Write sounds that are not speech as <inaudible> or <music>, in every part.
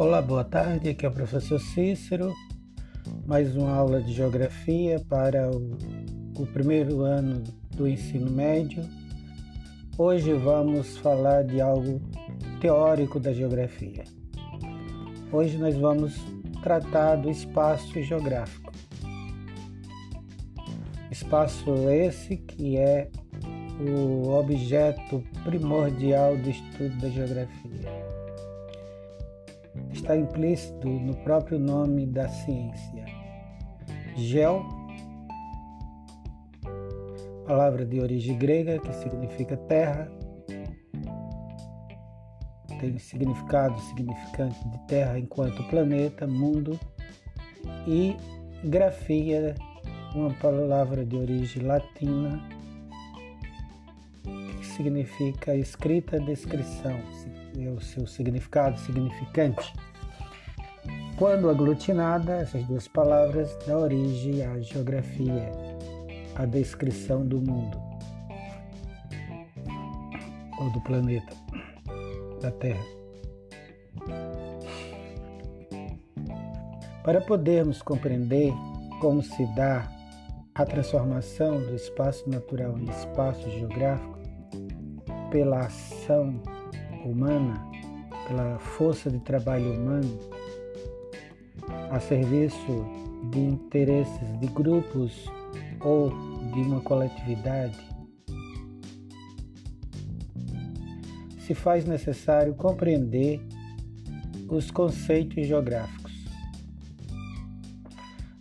Olá, boa tarde. Aqui é o professor Cícero. Mais uma aula de geografia para o, o primeiro ano do ensino médio. Hoje vamos falar de algo teórico da geografia. Hoje nós vamos tratar do espaço geográfico. Espaço esse que é o objeto primordial do estudo da geografia está implícito no próprio nome da ciência. Geo, palavra de origem grega que significa terra, tem significado significante de terra enquanto planeta, mundo, e grafia, uma palavra de origem latina que significa escrita descrição, é o seu significado significante. Quando aglutinada, essas duas palavras dão origem à geografia, à descrição do mundo ou do planeta, da Terra. Para podermos compreender como se dá a transformação do espaço natural em espaço geográfico pela ação humana, pela força de trabalho humano, a serviço de interesses de grupos ou de uma coletividade, se faz necessário compreender os conceitos geográficos.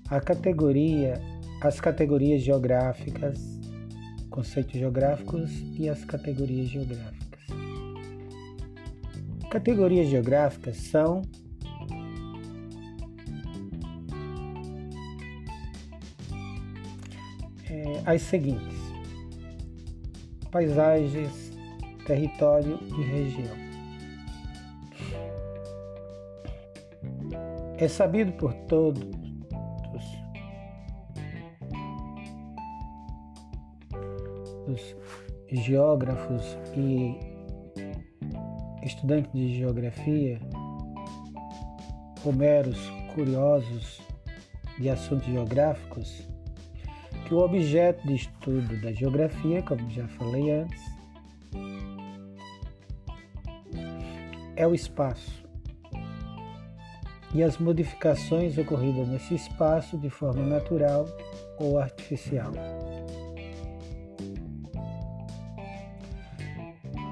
A categoria, as categorias geográficas, conceitos geográficos e as categorias geográficas. Categorias geográficas são as seguintes: paisagens, território e região. É sabido por todos os geógrafos e estudantes de geografia, ou meros curiosos de assuntos geográficos, que o objeto de estudo da geografia, como já falei antes, é o espaço e as modificações ocorridas nesse espaço de forma natural ou artificial.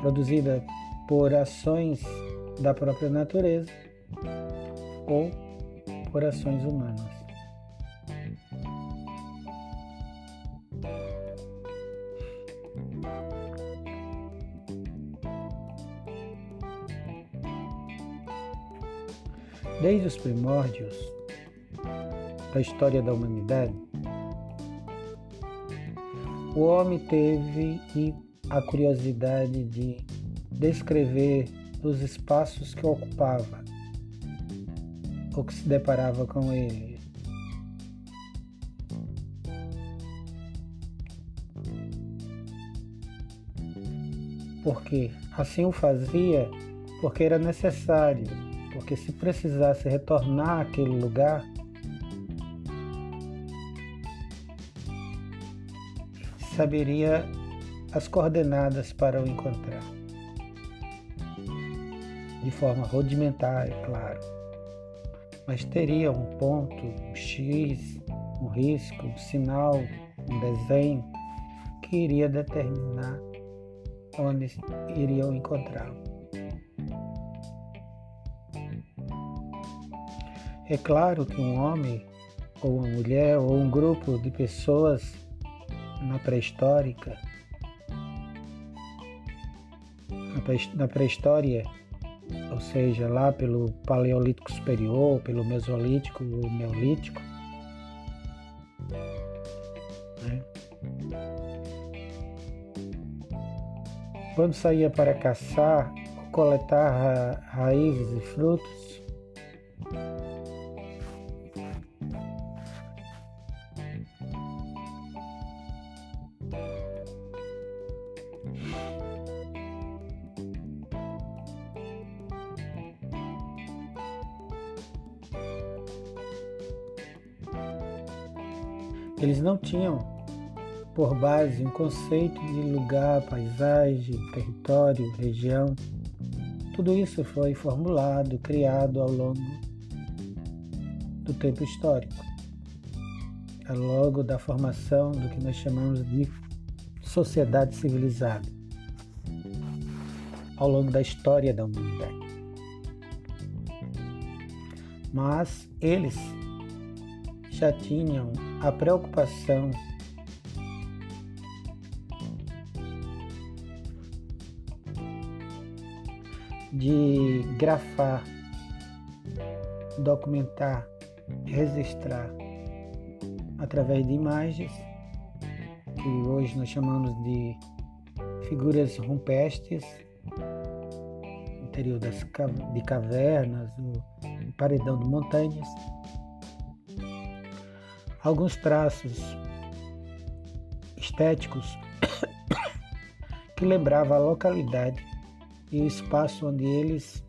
Produzida por ações da própria natureza ou por ações humanas. Desde os primórdios da história da humanidade, o homem teve a curiosidade de descrever os espaços que ocupava ou que se deparava com ele. Porque assim o fazia porque era necessário porque se precisasse retornar àquele lugar, saberia as coordenadas para o encontrar. De forma rudimentar, é claro. Mas teria um ponto, um X, um risco, um sinal, um desenho que iria determinar onde iriam encontrá-lo. É claro que um homem, ou uma mulher, ou um grupo de pessoas na pré-histórica, na pré-história, ou seja, lá pelo Paleolítico Superior, pelo Mesolítico ou Neolítico, né? quando saía para caçar ou coletar ra raízes e frutos, por base um conceito de lugar, paisagem, território, região. Tudo isso foi formulado, criado ao longo do tempo histórico, ao longo da formação do que nós chamamos de sociedade civilizada, ao longo da história da humanidade. Mas eles já tinham a preocupação de grafar, documentar, registrar através de imagens, que hoje nós chamamos de figuras rupestres, interior das, de cavernas, o paredão de montanhas. Alguns traços estéticos <coughs> que lembravam a localidade e o espaço onde eles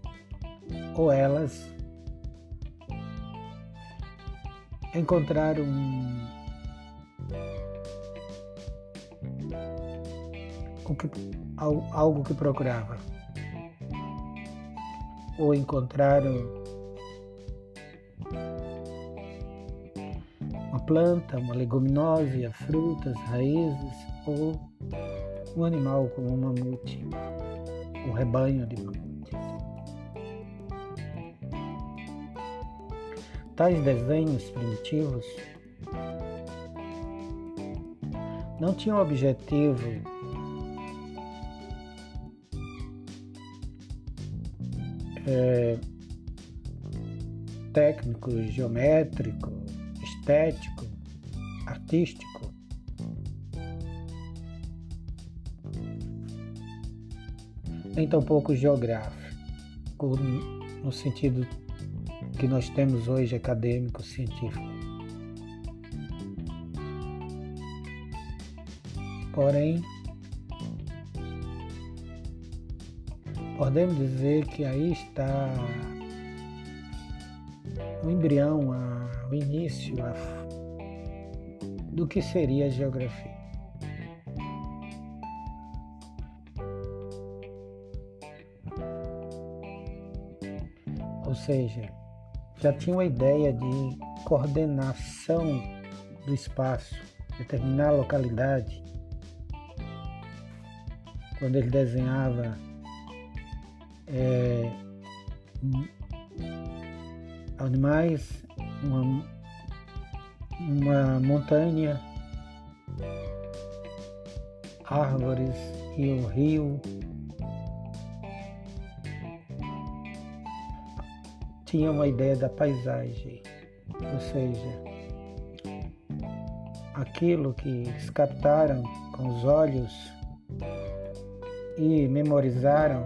ou elas encontraram o que, algo que procurava. Ou encontraram uma planta, uma leguminosa, frutas, raízes ou um animal como um mamute o rebanho de. Tais desenhos primitivos não tinham objetivo é, técnico, geométrico, estético, artístico. Nem tampouco geográfico, no sentido que nós temos hoje acadêmico, científico. Porém, podemos dizer que aí está o embrião, o início do que seria a geografia. Seja, já tinha uma ideia de coordenação do espaço, determinar a localidade. Quando ele desenhava é, animais, uma, uma montanha, árvores e o rio, tinha uma ideia da paisagem, ou seja, aquilo que eles captaram com os olhos e memorizaram,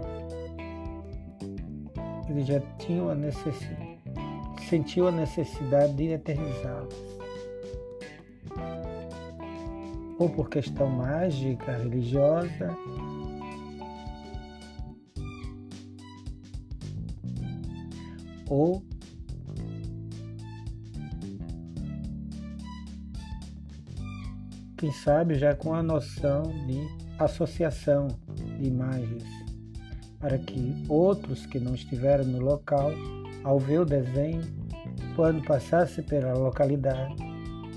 eles já tinham a necessidade, sentiu a necessidade de eternizá-los. Ou por questão mágica, religiosa, ou quem sabe já com a noção de associação de imagens, para que outros que não estiveram no local, ao ver o desenho, quando passasse pela localidade,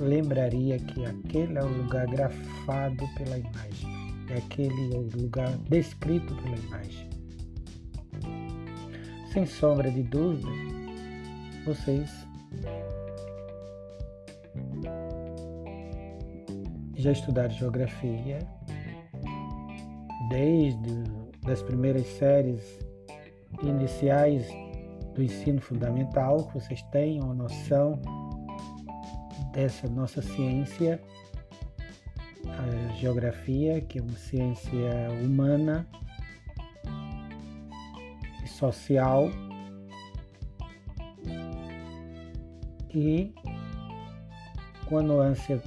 lembraria que aquele é o lugar grafado pela imagem, é aquele é o lugar descrito pela imagem. Sem sombra de dúvida, vocês já estudaram geografia desde das primeiras séries iniciais do ensino fundamental, que vocês tenham uma noção dessa nossa ciência, a geografia, que é uma ciência humana social e com a nuance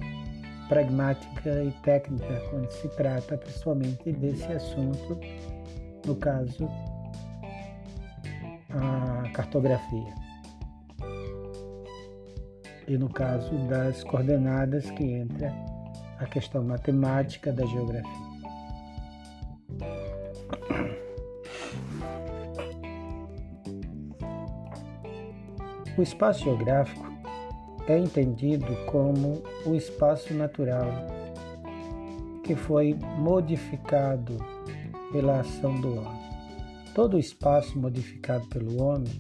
pragmática e técnica quando se trata principalmente desse assunto, no caso, a cartografia. e no caso das coordenadas que entra a questão matemática da geografia. O espaço geográfico é entendido como o espaço natural que foi modificado pela ação do homem. Todo espaço modificado pelo homem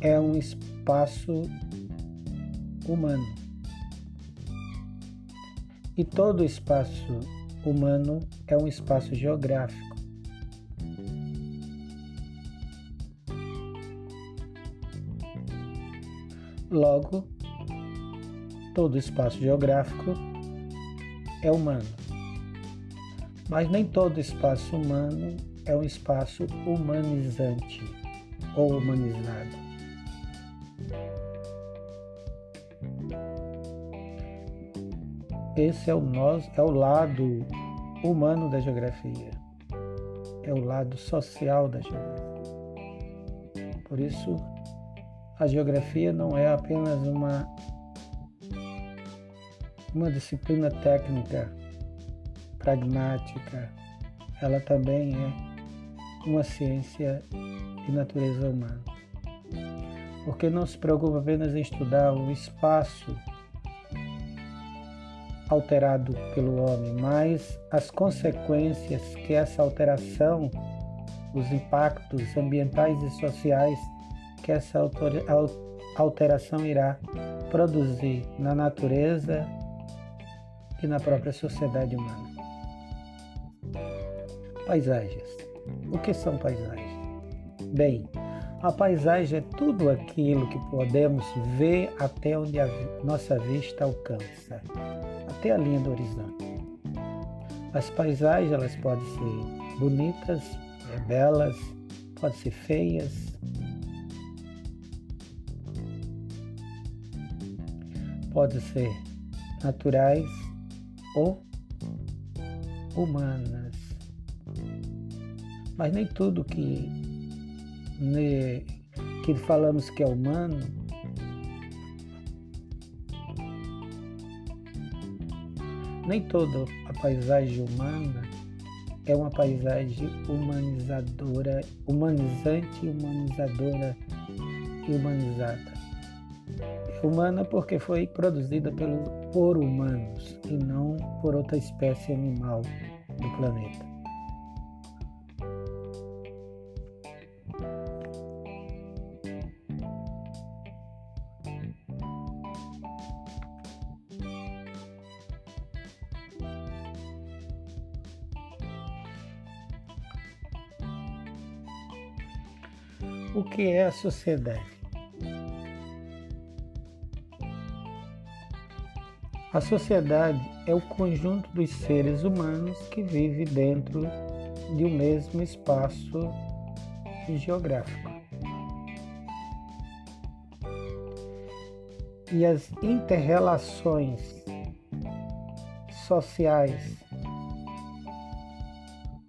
é um espaço humano. E todo espaço humano é um espaço geográfico. Logo, todo espaço geográfico é humano. Mas nem todo espaço humano é um espaço humanizante ou humanizado. Esse é o, nós, é o lado humano da geografia, é o lado social da geografia. Por isso, a geografia não é apenas uma, uma disciplina técnica, pragmática, ela também é uma ciência de natureza humana. Porque não se preocupa apenas em estudar o espaço alterado pelo homem, mas as consequências que essa alteração, os impactos ambientais e sociais que essa alteração irá produzir na natureza e na própria sociedade humana. Paisagens. O que são paisagens? Bem, a paisagem é tudo aquilo que podemos ver até onde a nossa vista alcança, até a linha do horizonte. As paisagens elas podem ser bonitas, belas, podem ser feias, podem ser naturais ou humanas. Mas nem tudo que, ne, que falamos que é humano nem toda a paisagem humana é uma paisagem humanizadora, humanizante, humanizadora e humanizada humana porque foi produzida pelo, por humanos e não por outra espécie animal do planeta. O que é a sociedade? A sociedade é o conjunto dos seres humanos que vive dentro de um mesmo espaço geográfico. E as interrelações sociais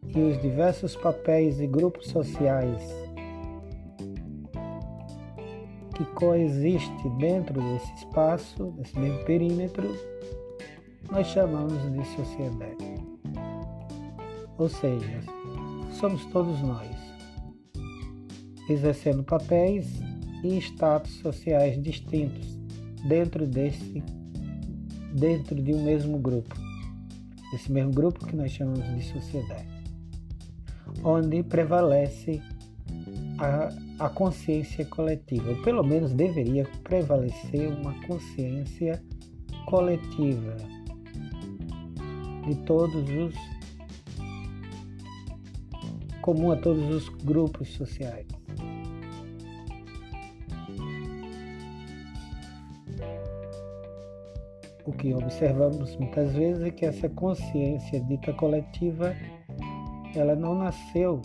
e os diversos papéis e grupos sociais que coexistem dentro desse espaço, desse mesmo perímetro, nós chamamos de sociedade. Ou seja, somos todos nós, exercendo papéis e status sociais distintos dentro desse dentro de um mesmo grupo. Esse mesmo grupo que nós chamamos de sociedade. Onde prevalece a, a consciência coletiva, ou pelo menos deveria prevalecer uma consciência coletiva de todos os comum a todos os grupos sociais. O que observamos muitas vezes é que essa consciência dita coletiva, ela não nasceu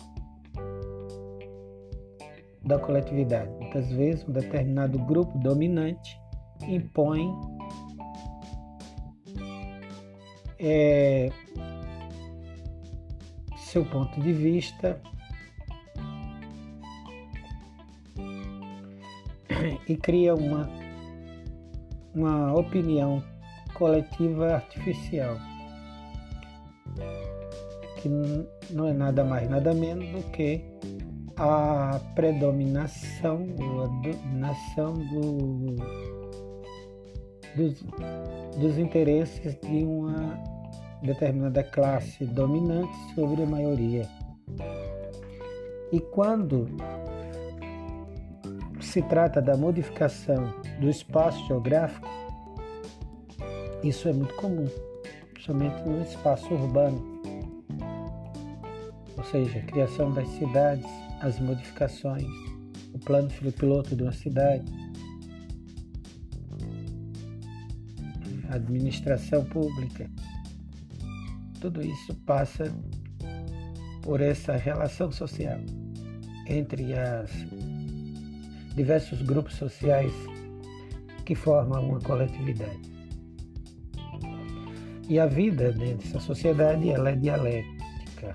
da coletividade. Muitas vezes um determinado grupo dominante impõe é, seu ponto de vista. E cria uma, uma opinião coletiva artificial, que não é nada mais, nada menos do que a predominação, a dominação do, dos, dos interesses de uma determinada classe dominante sobre a maioria. E quando se trata da modificação do espaço geográfico, isso é muito comum, principalmente no espaço urbano, ou seja, a criação das cidades, as modificações, o plano piloto de uma cidade, administração pública. Tudo isso passa por essa relação social entre as diversos grupos sociais que formam uma coletividade. E a vida dessa sociedade ela é dialética.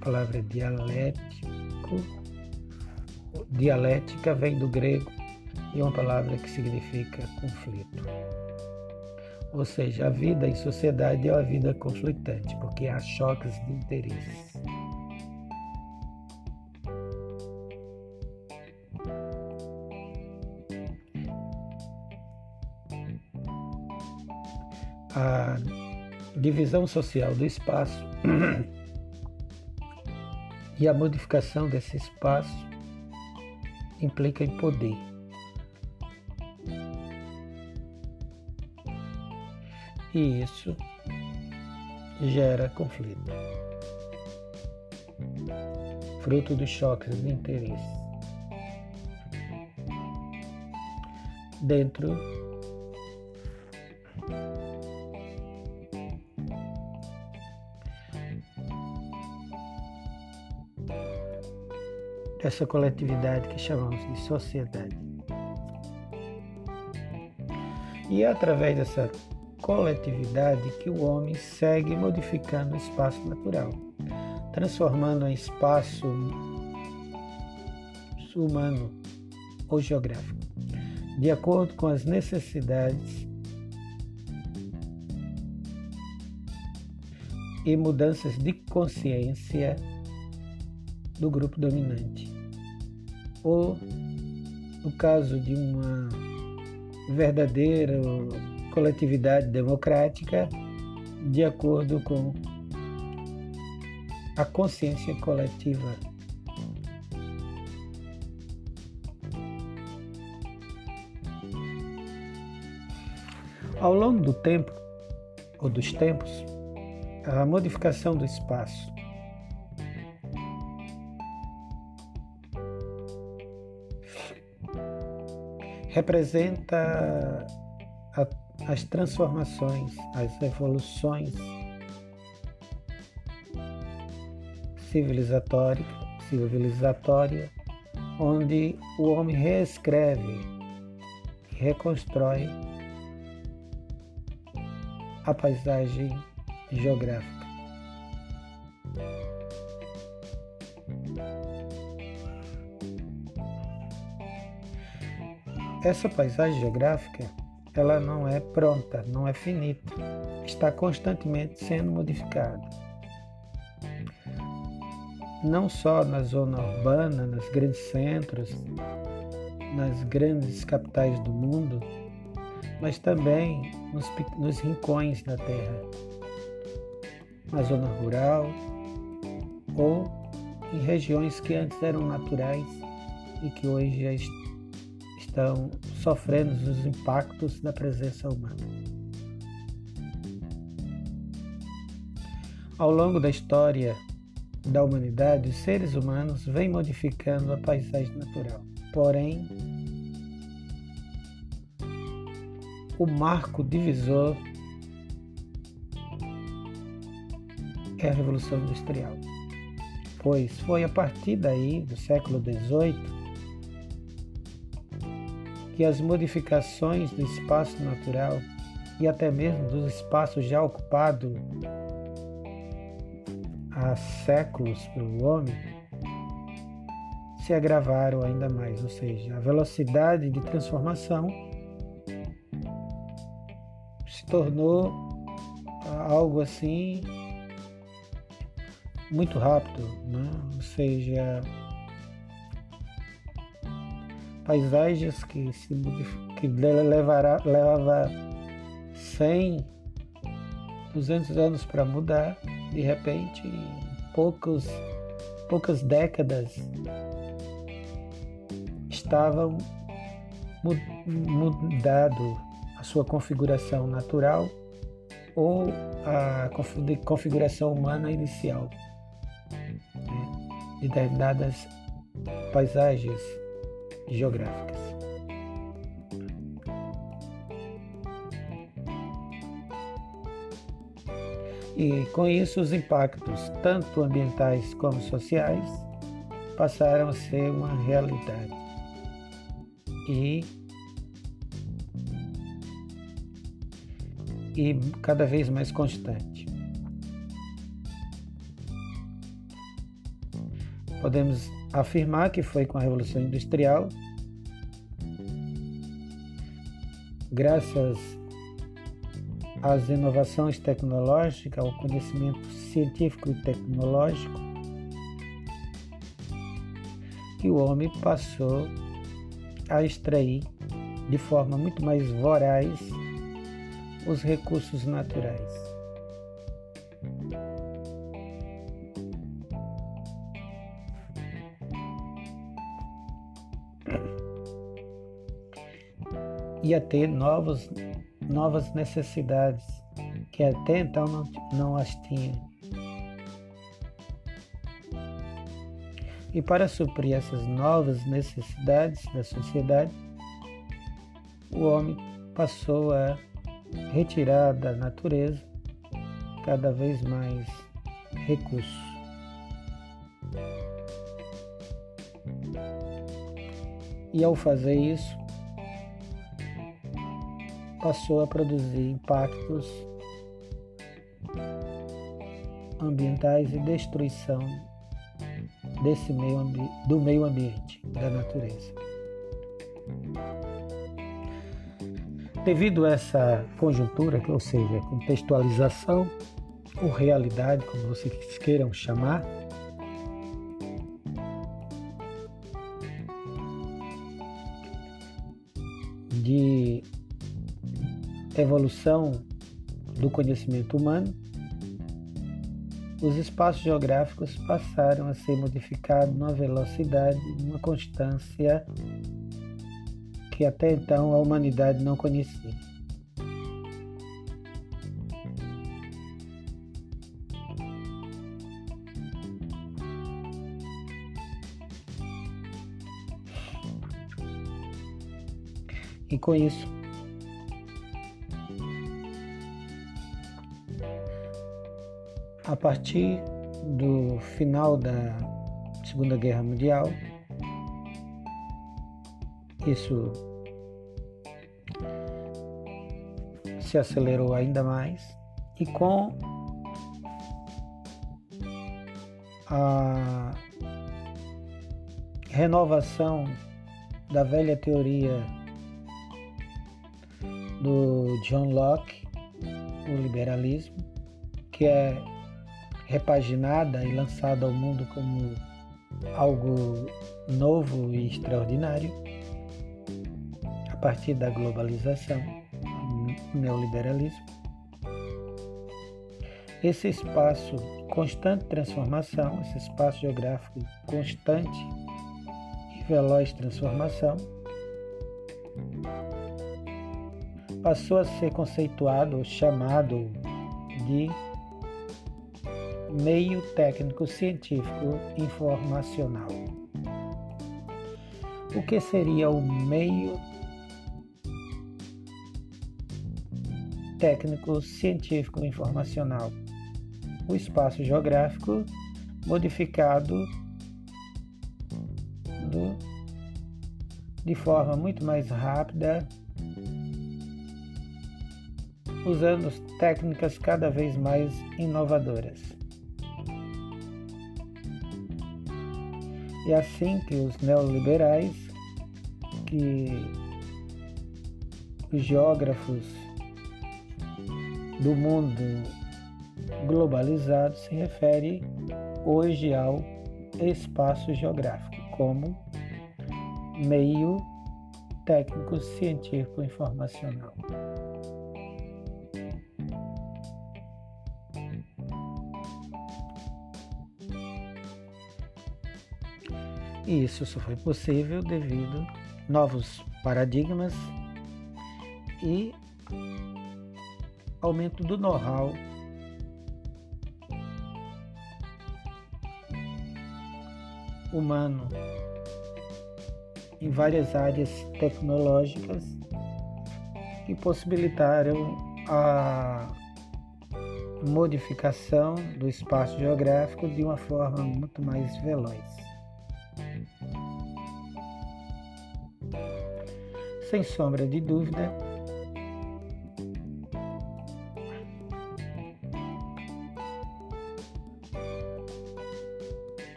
A palavra dialético, dialética vem do grego e é uma palavra que significa conflito. Ou seja, a vida em sociedade é uma vida conflitante, porque há choques de interesses. A divisão social do espaço <clears throat> e a modificação desse espaço implica em poder. E isso gera conflito, fruto dos choques de interesse. Dentro dessa coletividade que chamamos de sociedade. E através dessa coletividade que o homem segue modificando o espaço natural, transformando em espaço humano ou geográfico, de acordo com as necessidades e mudanças de consciência do grupo dominante. Ou, no caso de uma verdadeira coletividade democrática de acordo com a consciência coletiva. Ao longo do tempo, ou dos tempos, a modificação do espaço representa as transformações, as evoluções civilizatória, civilizatória, onde o homem reescreve e reconstrói a paisagem geográfica. Essa paisagem geográfica ela não é pronta, não é finita, está constantemente sendo modificada. Não só na zona urbana, nos grandes centros, nas grandes capitais do mundo, mas também nos, nos rincões da terra, na zona rural ou em regiões que antes eram naturais e que hoje já estão sofrendo os impactos da presença humana. Ao longo da história da humanidade, os seres humanos vêm modificando a paisagem natural. Porém, o marco divisor é a Revolução Industrial, pois foi a partir daí, do século XVIII, que as modificações do espaço natural e até mesmo dos espaços já ocupados há séculos pelo homem se agravaram ainda mais, ou seja, a velocidade de transformação se tornou algo assim muito rápido, né? ou seja, paisagens que se que levará, levava 100, 200 anos para mudar, de repente, em poucos, poucas décadas, estavam mudado a sua configuração natural ou a configuração humana inicial de né, determinadas paisagens geográficas. E com isso, os impactos, tanto ambientais como sociais, passaram a ser uma realidade. E, e cada vez mais constante. Podemos afirmar que foi com a Revolução Industrial, graças às inovações tecnológicas, ao conhecimento científico e tecnológico, que o homem passou a extrair de forma muito mais voraz os recursos naturais. E a ter novos novas necessidades que até então não, não as tinha. E para suprir essas novas necessidades da sociedade, o homem passou a retirar da natureza cada vez mais recursos. E ao fazer isso, passou a produzir impactos ambientais e destruição desse meio do meio ambiente, da natureza. Devido a essa conjuntura, ou seja, contextualização ou realidade, como vocês queiram chamar, evolução do conhecimento humano, os espaços geográficos passaram a ser modificados numa velocidade, numa constância que até então a humanidade não conhecia. E com isso, A partir do final da Segunda Guerra Mundial, isso se acelerou ainda mais e com a renovação da velha teoria do John Locke, o liberalismo, que é repaginada e lançada ao mundo como algo novo e extraordinário, a partir da globalização, neoliberalismo. Esse espaço constante transformação, esse espaço geográfico constante e veloz transformação, passou a ser conceituado, chamado de meio técnico científico informacional. O que seria o meio técnico científico informacional? O espaço geográfico modificado do, de forma muito mais rápida, usando técnicas cada vez mais inovadoras. E assim que os neoliberais, que os geógrafos do mundo globalizado se refere hoje ao espaço geográfico como meio técnico científico informacional. E isso só foi possível devido a novos paradigmas e aumento do know-how humano em várias áreas tecnológicas que possibilitaram a modificação do espaço geográfico de uma forma muito mais veloz. Sem sombra de dúvida,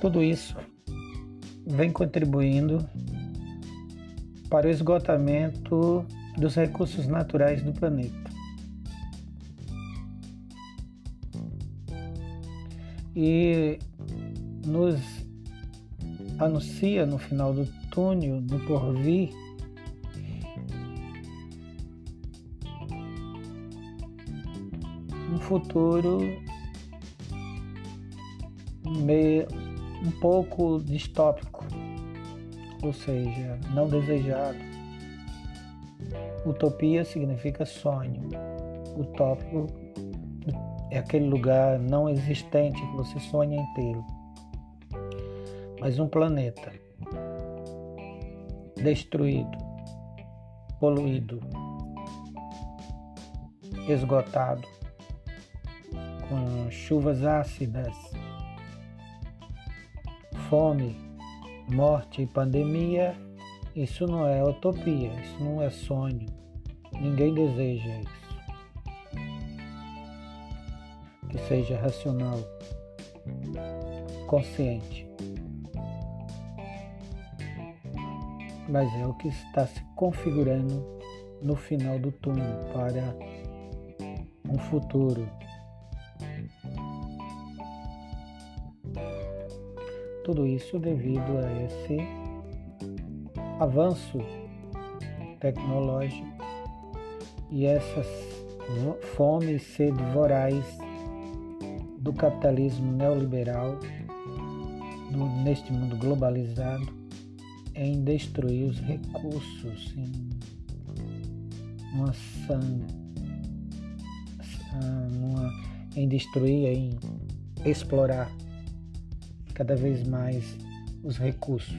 Tudo isso vem contribuindo para o esgotamento dos recursos naturais do planeta. E nos anuncia no final do túnel, no porvir, um futuro meio um pouco distópico, ou seja, não desejado. Utopia significa sonho. Utópico é aquele lugar não existente que você sonha tê-lo. Mas um planeta destruído, poluído, esgotado, com chuvas ácidas, fome, morte e pandemia, isso não é utopia, isso não é sonho. Ninguém deseja isso. Que seja racional, consciente. Mas é o que está se configurando no final do túnel para um futuro. Tudo isso devido a esse avanço tecnológico e essas fome e sede voraz do capitalismo neoliberal do, neste mundo globalizado em destruir os recursos, em uma, uma em destruir, em explorar cada vez mais os recursos.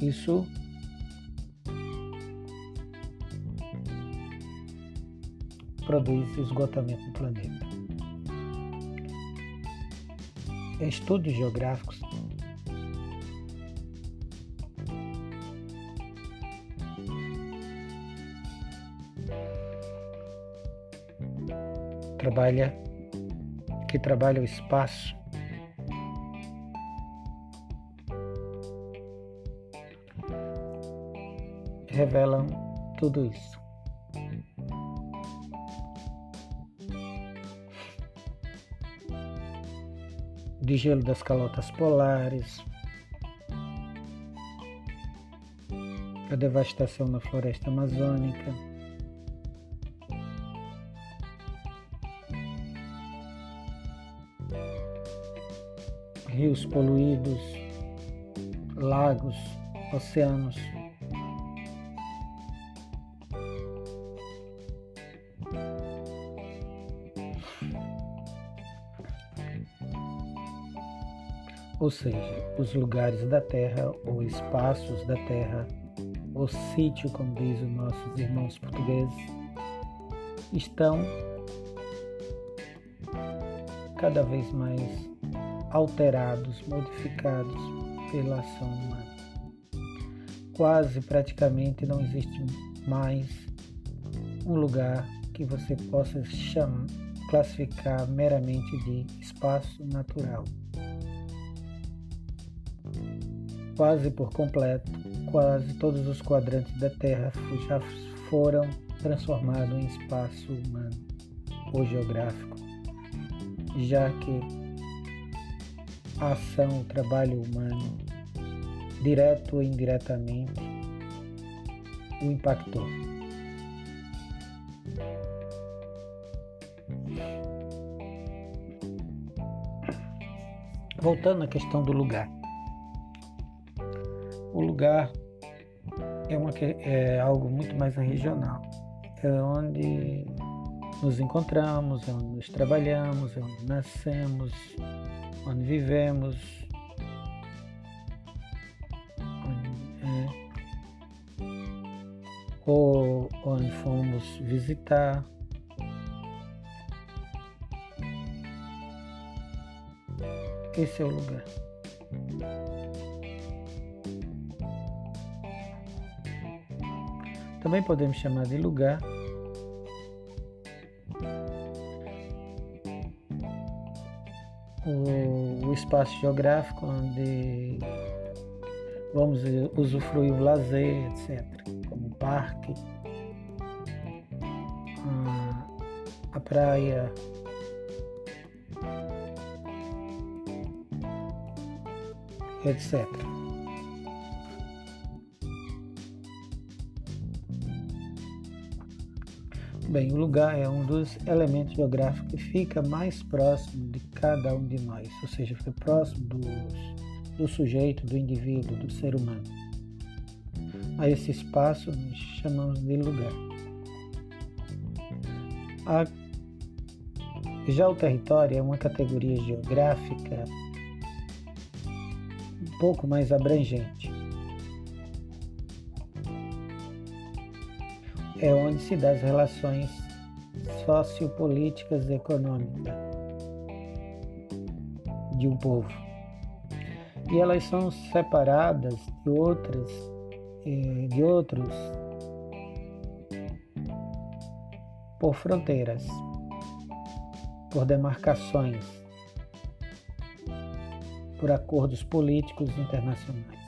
Isso produz esgotamento do planeta. Estudos geográficos trabalha que trabalha o espaço. Revelam tudo isso. De gelo das calotas polares, a devastação na floresta amazônica, rios poluídos, lagos, oceanos. ou seja, os lugares da terra ou espaços da terra, o sítio, como diz os nossos irmãos portugueses, estão cada vez mais alterados, modificados pela ação humana. Quase praticamente não existe mais um lugar que você possa chamar, classificar meramente de espaço natural. Quase por completo, quase todos os quadrantes da Terra já foram transformados em espaço humano ou geográfico, já que a ação, o trabalho humano, direto ou indiretamente, o impactou. Voltando à questão do lugar. O lugar é, uma, é algo muito mais regional. É onde nos encontramos, é onde nos trabalhamos, é onde nascemos, onde vivemos, é, ou onde fomos visitar. Esse é o lugar. Também podemos chamar de lugar espaço geográfico onde vamos usufruir o lazer, etc., como o parque, a, a praia, etc. Bem, o lugar é um dos elementos geográficos que fica mais próximo de cada um de nós, ou seja, fica próximo do, do sujeito, do indivíduo, do ser humano. A esse espaço nós chamamos de lugar. A, já o território é uma categoria geográfica um pouco mais abrangente. É onde se dá as relações sociopolíticas e econômicas de um povo. E elas são separadas de outras, eh, de outros por fronteiras, por demarcações por acordos políticos internacionais.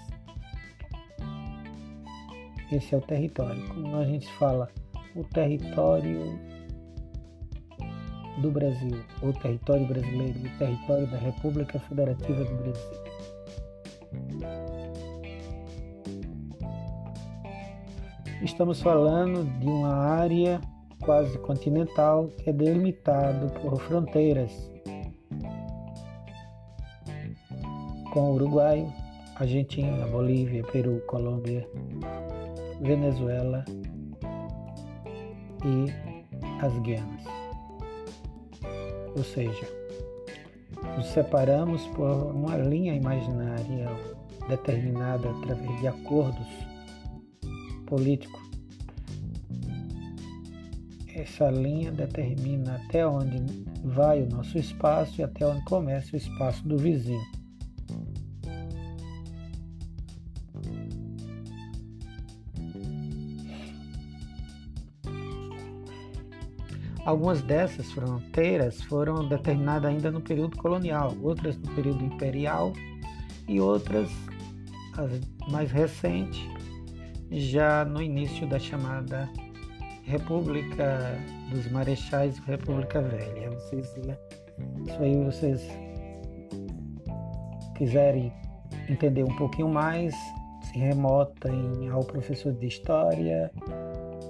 Esse é o território. Quando a gente fala o território do Brasil, o território brasileiro, o território da República Federativa do Brasil. Estamos falando de uma área quase continental que é delimitado por fronteiras com Uruguai, Argentina, Bolívia, Peru, Colômbia, Venezuela e as Guianas. Ou seja, nos separamos por uma linha imaginária determinada através de acordos políticos. Essa linha determina até onde vai o nosso espaço e até onde começa o espaço do vizinho. Algumas dessas fronteiras foram determinadas ainda no período colonial, outras no período imperial e outras, as mais recentes, já no início da chamada República dos Marechais, República Velha. Vocês, isso aí vocês quiserem entender um pouquinho mais, se remotem ao professor de História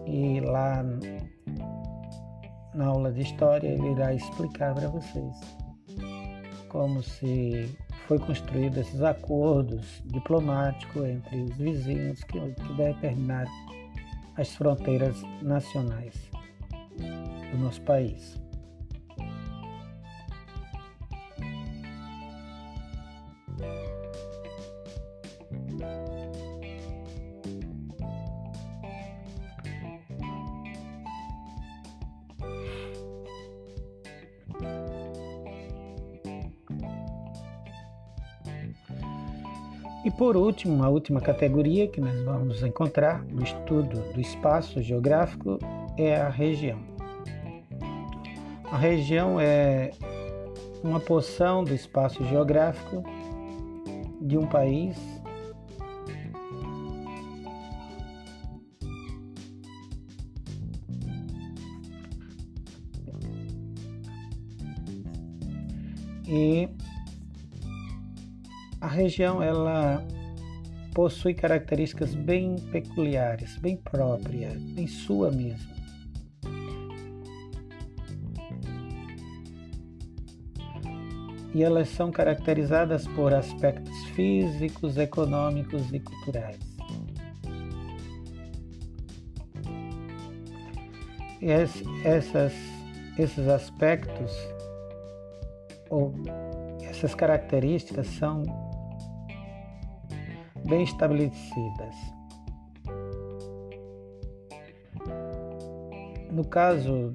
e lá na aula de história ele irá explicar para vocês como se foi construído esses acordos diplomáticos entre os vizinhos que, que determinaram as fronteiras nacionais do nosso país. Por último, a última categoria que nós vamos encontrar no estudo do espaço geográfico é a região. A região é uma porção do espaço geográfico de um país região ela possui características bem peculiares, bem próprias, bem sua mesmo. E elas são caracterizadas por aspectos físicos, econômicos e culturais. E essas, esses aspectos ou essas características são bem estabelecidas. No caso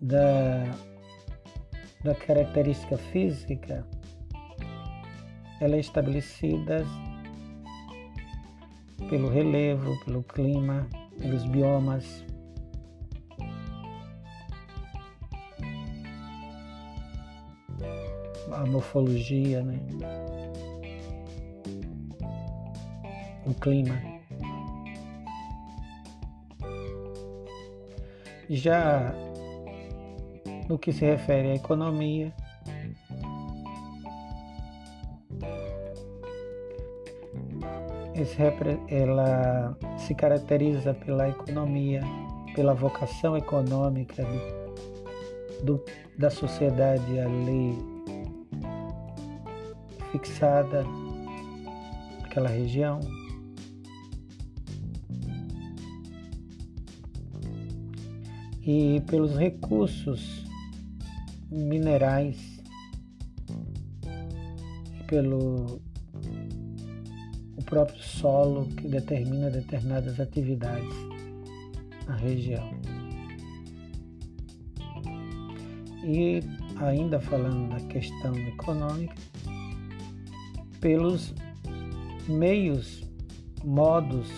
da, da característica física, ela é estabelecida pelo relevo, pelo clima, pelos biomas, a morfologia, né? o clima. Já no que se refere à economia, ela se caracteriza pela economia, pela vocação econômica do, da sociedade ali fixada naquela região. E pelos recursos minerais e pelo o próprio solo que determina determinadas atividades na região. E ainda falando da questão econômica, pelos meios, modos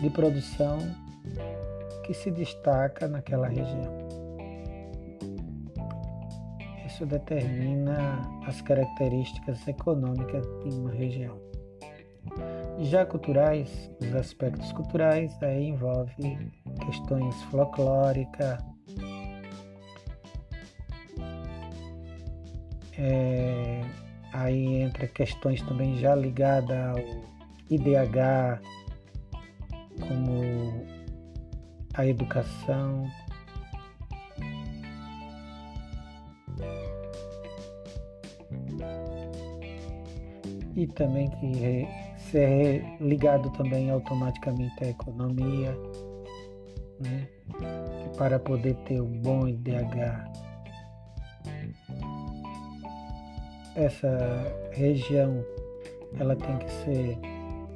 de produção que se destaca naquela região. Isso determina as características econômicas de uma região. Já culturais, os aspectos culturais aí envolve questões folclóricas, É, aí entra questões também já ligadas ao IDH, como a educação. E também que ser ligado também automaticamente à economia, né? para poder ter um bom IDH essa região ela tem que ser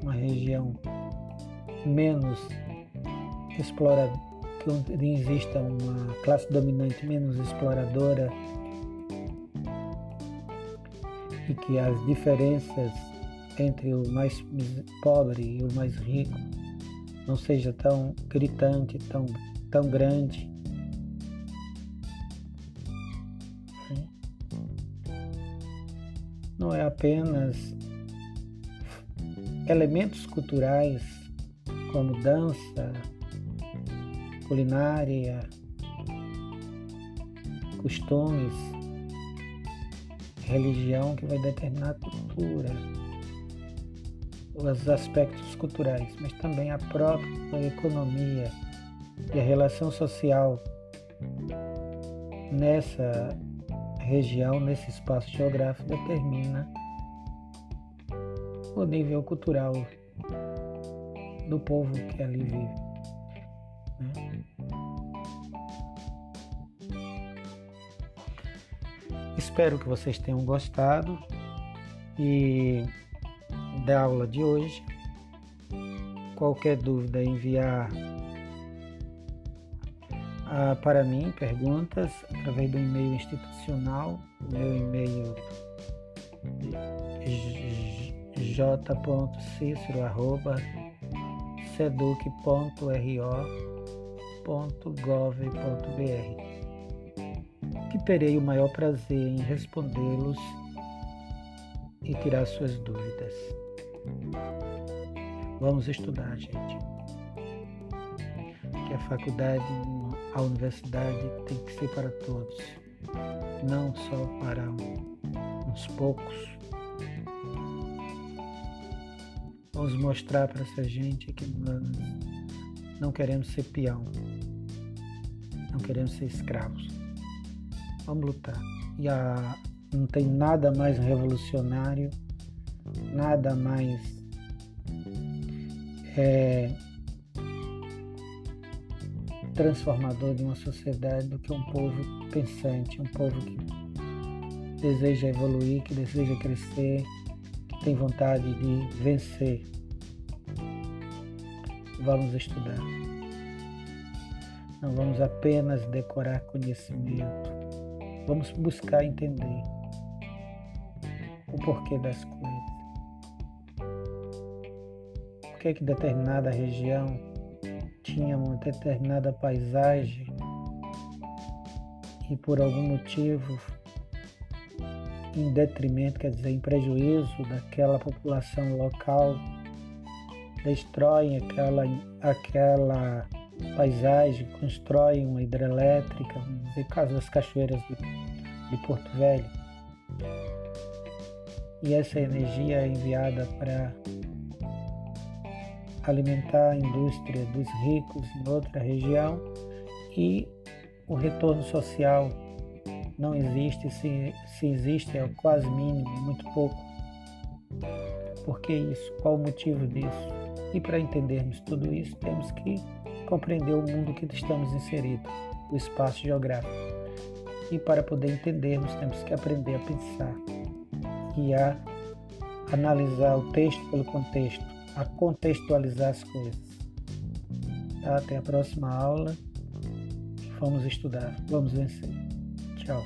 uma região menos explorada, que exista uma classe dominante menos exploradora e que as diferenças entre o mais pobre e o mais rico não seja tão gritante, tão, tão grande não é apenas elementos culturais como dança, culinária, costumes, religião que vai determinar a cultura, os aspectos culturais, mas também a própria economia e a relação social nessa região, nesse espaço geográfico, determina o nível cultural do povo que ali vive. Né? Espero que vocês tenham gostado e da aula de hoje. Qualquer dúvida, enviar ah, para mim perguntas através do e-mail institucional, o meu e-mail j.cicero seduc.ro.gov.br, que terei o maior prazer em respondê-los e tirar suas dúvidas. Vamos estudar, gente. Que a faculdade, a universidade tem que ser para todos, não só para uns poucos. Vamos mostrar para essa gente que nós não queremos ser peão, não queremos ser escravos. Vamos lutar. E a, não tem nada mais revolucionário, nada mais é, transformador de uma sociedade do que um povo pensante, um povo que deseja evoluir, que deseja crescer, que tem vontade de vencer. Vamos estudar. Não vamos apenas decorar conhecimento, vamos buscar entender o porquê das coisas que, é que determinada região tinha uma determinada paisagem e por algum motivo, em detrimento, quer dizer, em prejuízo daquela população local, destroem aquela, aquela paisagem, constroem uma hidrelétrica, dizer, caso das cachoeiras de, de Porto Velho. E essa energia é enviada para alimentar a indústria dos ricos em outra região e o retorno social não existe, se, se existe é quase mínimo, muito pouco. Por que isso? Qual o motivo disso? E para entendermos tudo isso, temos que compreender o mundo que estamos inseridos, o espaço geográfico. E para poder entendermos, temos que aprender a pensar e a analisar o texto pelo contexto a contextualizar as coisas. Tá? Até a próxima aula. Vamos estudar. Vamos vencer. Tchau.